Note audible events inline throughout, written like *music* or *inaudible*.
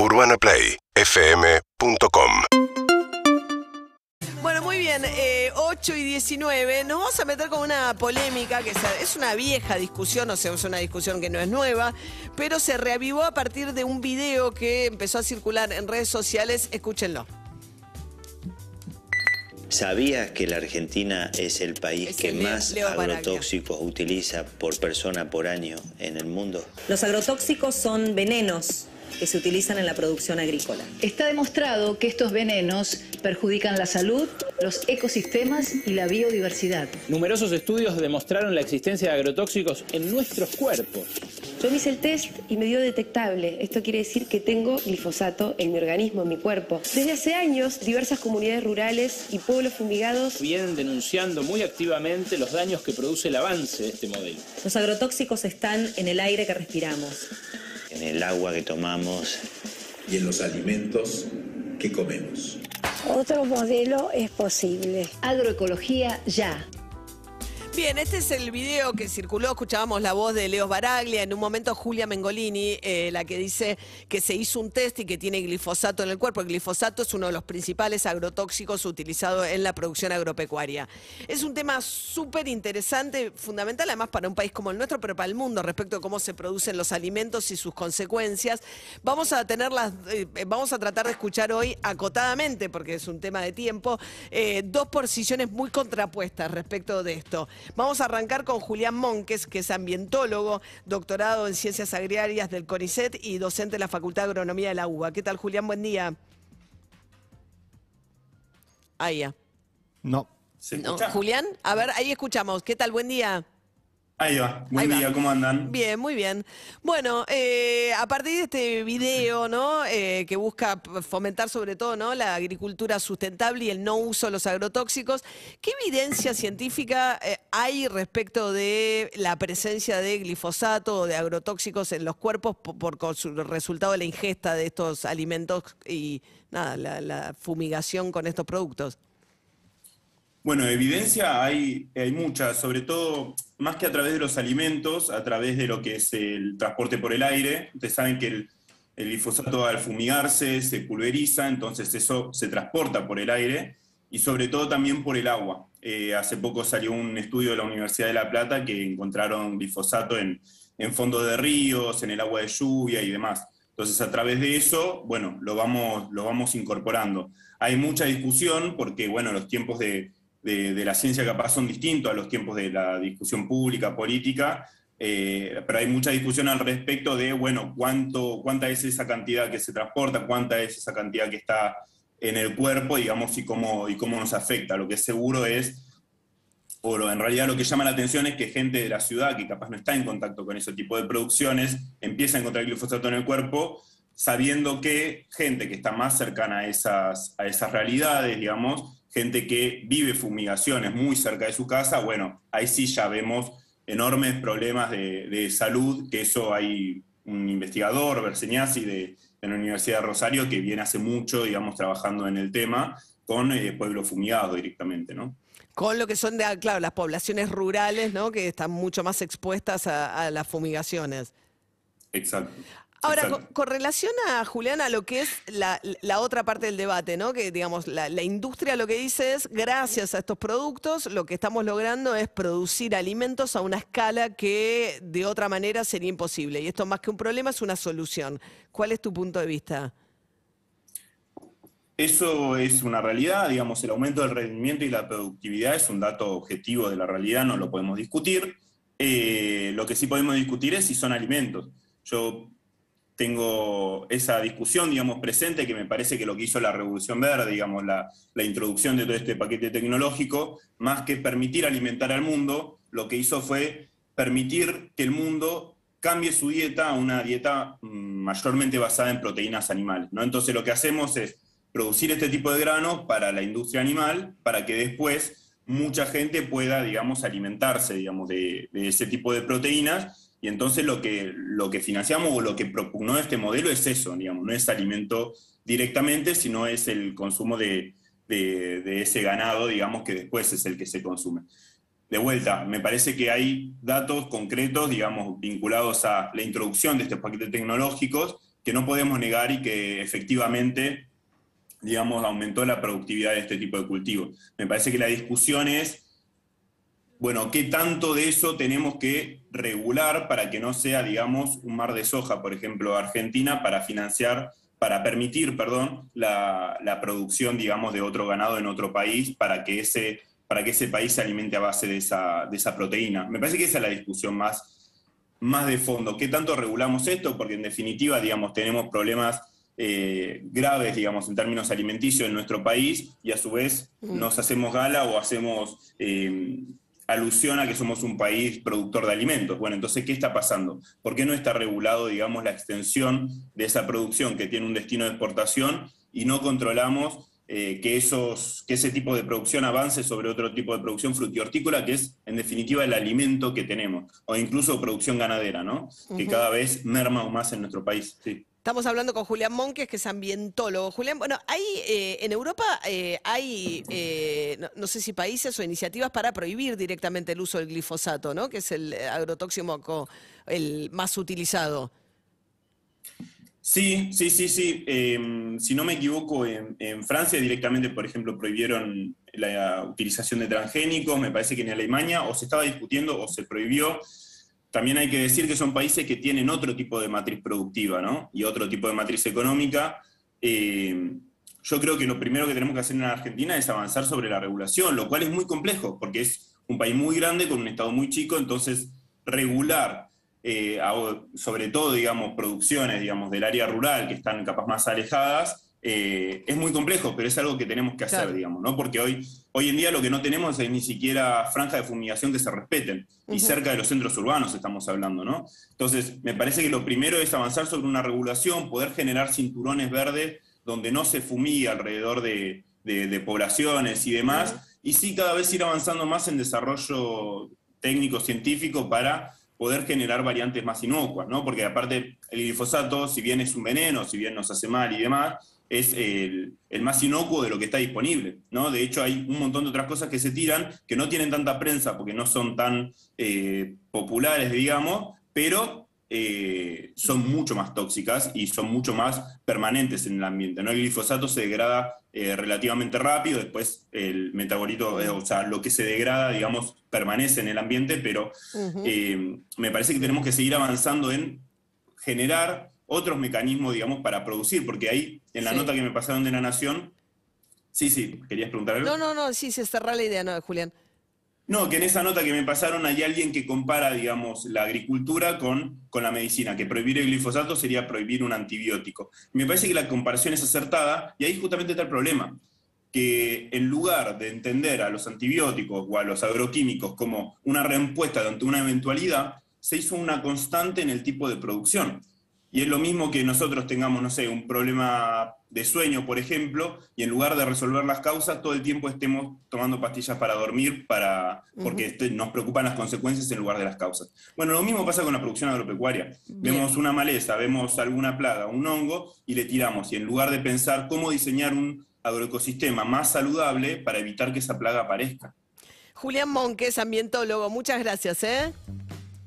UrbanaPlayFM.com Bueno, muy bien, eh, 8 y 19. Nos vamos a meter con una polémica que es una vieja discusión, o sea, es una discusión que no es nueva, pero se reavivó a partir de un video que empezó a circular en redes sociales. Escúchenlo. ¿Sabías que la Argentina es el país Es que el más Leo agrotóxicos utiliza por persona por año en el mundo? Los agrotóxicos son venenos que se utilizan en la producción agrícola. Está demostrado que estos venenos perjudican la salud, los ecosistemas y la biodiversidad. Numerosos estudios demostraron la existencia de agrotóxicos en nuestros cuerpos. Yo me hice el test y me dio detectable. Esto quiere decir que tengo glifosato en mi organismo, en mi cuerpo. Desde hace años, diversas comunidades rurales y pueblos fumigados Vienen denunciando muy activamente los daños que produce el avance de este modelo. Los agrotóxicos están en el aire que respiramos. En el agua que tomamos. y en los alimentos que comemos. Otro modelo es posible. Agroecología ya. Bien, este es el video que circuló, escuchábamos la voz de Leos Baraglia, en un momento Julia Mengolini, eh, la que dice que se hizo un test y que tiene glifosato en el cuerpo. El glifosato es uno de los principales agrotóxicos utilizados en la producción agropecuaria. Es un tema súper interesante, fundamental además para un país como el nuestro, pero para el mundo respecto a cómo se producen los alimentos y sus consecuencias. Vamos a tenerlas, eh, vamos a tratar de escuchar hoy acotadamente, porque es un tema de tiempo, eh, dos posiciones muy contrapuestas respecto de esto. Vamos a arrancar con Julián Monques, que es ambientólogo, doctorado en ciencias agrarias del CONICET y docente de la Facultad de Agronomía de la UBA. ¿Qué tal, Julián? Buen día. Ahí ya. No. No, Julián, a ver, ahí escuchamos. ¿Qué tal? Buen día. Ahí va. Buen Ahí va. día, ¿cómo andan? Bien, muy bien. Bueno, eh, a partir de este video, ¿no? Eh, que busca fomentar sobre todo, ¿no? La agricultura sustentable y el no uso de los agrotóxicos. ¿Qué evidencia científica eh, hay respecto de la presencia de glifosato o de agrotóxicos en los cuerpos po- por, su resultado de la ingesta de estos alimentos y nada, la, la fumigación con estos productos? Bueno, evidencia hay, hay mucha, sobre todo, más que a través de los alimentos, a través de lo que es el transporte por el aire. Ustedes saben que el, el glifosato al fumigarse se pulveriza, entonces eso se transporta por el aire y sobre todo también por el agua. Eh, hace poco salió un estudio de la Universidad de La Plata que encontraron glifosato en, en fondos de ríos, en el agua de lluvia y demás. Entonces, a través de eso, bueno, lo vamos, lo vamos incorporando. Hay mucha discusión porque, bueno, los tiempos de, de- la ciencia capaz son distintos a los tiempos de la discusión pública, política, eh, pero hay mucha discusión al respecto de, bueno, cuánto, cuánta es esa cantidad que se transporta, cuánta es esa cantidad que está en el cuerpo, digamos, y cómo, y cómo nos afecta. Lo que es seguro es, o en realidad lo que llama la atención es que gente de la ciudad, que capaz no está en contacto con ese tipo de producciones, empieza a encontrar glifosato en el cuerpo, sabiendo que gente que está más cercana a esas, a esas realidades, digamos, gente que vive fumigaciones muy cerca de su casa, bueno, ahí sí ya vemos enormes problemas de, de salud, que eso hay un investigador, Berseñasi, de, de la Universidad de Rosario, que viene hace mucho, digamos, trabajando en el tema, con eh, pueblo fumigado directamente, ¿no? Con lo que son, de, claro, las poblaciones rurales, ¿no? Que están mucho más expuestas a, a las fumigaciones. Exacto. Ahora, con, con relación a Julián, a lo que es la, la otra parte del debate, ¿no? Que digamos, la, la industria lo que dice es, gracias a estos productos, lo que estamos logrando es producir alimentos a una escala que de otra manera sería imposible. Y esto más que un problema es una solución. ¿Cuál es tu punto de vista? Eso es una realidad, digamos, el aumento del rendimiento y la productividad es un dato objetivo de la realidad, no lo podemos discutir. Eh, lo que sí podemos discutir es si son alimentos. Yo tengo esa discusión, digamos, presente, que me parece que lo que hizo la Revolución Verde, digamos, la, introducción de todo este paquete tecnológico, más que permitir alimentar al mundo, lo que hizo fue permitir que el mundo cambie su dieta a una dieta mm, mayormente basada en proteínas animales. ¿no? Entonces lo que hacemos es producir este tipo de granos para la industria animal, para que después mucha gente pueda, digamos, alimentarse, digamos, de, de ese tipo de proteínas. Y entonces lo que, lo que financiamos o lo que propugnó este modelo es eso, digamos, no es alimento directamente, sino es el consumo de, de, de ese ganado, digamos, que después es el que se consume. De vuelta, me parece que hay datos concretos, digamos, vinculados a la introducción de estos paquetes tecnológicos que no podemos negar y que efectivamente, digamos, aumentó la productividad de este tipo de cultivos. Me parece que la discusión es, bueno, ¿qué tanto de eso tenemos que regular para que no sea, digamos, un mar de soja, por ejemplo, Argentina, para financiar, para permitir, perdón, la, la producción, digamos, de otro ganado en otro país, para que ese, para que ese país se alimente a base de esa, de esa proteína? Me parece que esa es la discusión más, más de fondo. ¿Qué tanto regulamos esto? Porque en definitiva, digamos, tenemos problemas eh, graves, digamos, en términos alimenticios en nuestro país y a su vez nos hacemos gala o hacemos eh, alusión a que somos un país productor de alimentos. Bueno, entonces, ¿qué está pasando? ¿Por qué no está regulado, digamos, la extensión de esa producción que tiene un destino de exportación y no controlamos eh, que, esos, que ese tipo de producción avance sobre otro tipo de producción frutihortícola, que es, en definitiva, el alimento que tenemos, o incluso producción ganadera, ¿no? Que cada vez merma más en nuestro país. Sí. Estamos hablando con Julián Monques, que es ambientólogo. Julián, bueno, hay eh, en Europa eh, hay, eh, no, sé si países o iniciativas para prohibir directamente el uso del glifosato, ¿no? Que es el agrotóxico el más utilizado. Sí, sí, sí, sí. Eh, si no me equivoco, en Francia directamente, por ejemplo, prohibieron la utilización de transgénicos, me parece que en Alemania o se estaba discutiendo o se prohibió. También hay que decir que son países que tienen otro tipo de matriz productiva, ¿no? Y otro tipo de matriz económica. Eh, yo creo que lo primero que tenemos que hacer en Argentina es avanzar sobre la regulación, lo cual es muy complejo, porque es un país muy grande con un Estado muy chico, entonces regular eh, sobre todo, digamos, producciones, digamos, del área rural que están capaz más alejadas, eh, es muy complejo, pero es algo que tenemos que hacer, Claro. digamos, ¿no? Porque hoy, hoy en día lo que no tenemos es ni siquiera franja de fumigación que se respeten, y cerca de los centros urbanos estamos hablando, ¿no? Entonces, me parece que lo primero es avanzar sobre una regulación, poder generar cinturones verdes donde no se fumigue alrededor de, de- de poblaciones y demás, y sí cada vez ir avanzando más en desarrollo técnico, científico, para poder generar variantes más inocuas, ¿no? Porque aparte el glifosato, si bien es un veneno, si bien nos hace mal y demás, es el, el más inocuo de lo que está disponible, ¿no? De hecho, hay un montón de otras cosas que se tiran que no tienen tanta prensa porque no son tan eh, populares, digamos, pero eh, son mucho más tóxicas y son mucho más permanentes en el ambiente, ¿no? El glifosato se degrada eh, relativamente rápido, después el metabolito, eh, o sea, lo que se degrada, digamos, permanece en el ambiente, pero me parece que tenemos que seguir avanzando en generar otros mecanismos, digamos, para producir, porque ahí, en la Sí. nota que me pasaron de la Nación, sí, sí, querías preguntar algo. No, no, no, sí, se cerrá la idea, ¿no, Julián? No, que en esa nota que me pasaron hay alguien que compara, digamos, la agricultura con, con la medicina, que prohibir el glifosato sería prohibir un antibiótico. Me parece que la comparación es acertada y ahí justamente está el problema, que en lugar de entender a los antibióticos o a los agroquímicos como una respuesta ante una eventualidad, se hizo una constante en el tipo de producción. Y es lo mismo que nosotros tengamos, no sé, un problema de sueño, por ejemplo, y en lugar de resolver las causas, todo el tiempo estemos tomando pastillas para dormir, para, porque este- nos preocupan las consecuencias en lugar de las causas. Bueno, lo mismo pasa con la producción agropecuaria. Vemos una maleza, vemos alguna plaga, un hongo, y le tiramos. Y en lugar de pensar cómo diseñar un agroecosistema más saludable para evitar que esa plaga aparezca. Julián Monques, ambientólogo, muchas gracias, ¿eh?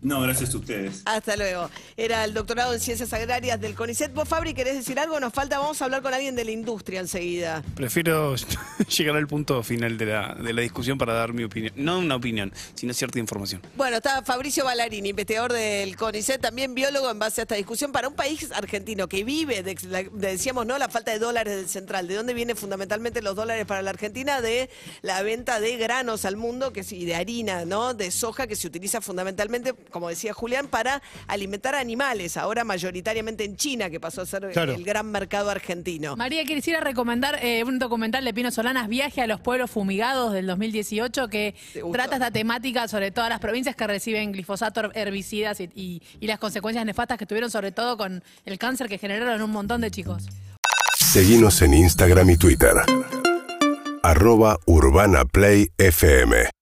No, gracias a ustedes. Hasta luego. Era el doctorado en Ciencias Agrarias del CONICET. ¿Vos, Fabri, querés decir algo? Nos falta, vamos a hablar con alguien de la industria enseguida. Prefiero *laughs* llegar al punto final de la, de la discusión para dar mi opinión. No una opinión, sino cierta información. Bueno, está Fabricio Ballarini, investigador del CONICET, también biólogo en base a esta discusión. Para un país argentino que vive, de, la- de- decíamos, ¿no? La falta de dólares del central. ¿De dónde vienen fundamentalmente los dólares para la Argentina? De la venta de granos al mundo que, sí, y de harina, ¿no? De soja que se utiliza fundamentalmente, como decía Julián, para alimentar animales. Ahora mayoritariamente en China, que pasó a ser Claro. el gran mercado argentino. María, quisiera recomendar eh, un documental de Pino Solanas, Viaje a los Pueblos Fumigados del 2018, que trata esta temática sobre todas las provincias que reciben glifosato, herbicidas y, y- y las consecuencias nefastas que tuvieron, sobre todo con el cáncer que generaron un montón de chicos. Seguimos en Instagram y Twitter. Arroba Urbana Play FM.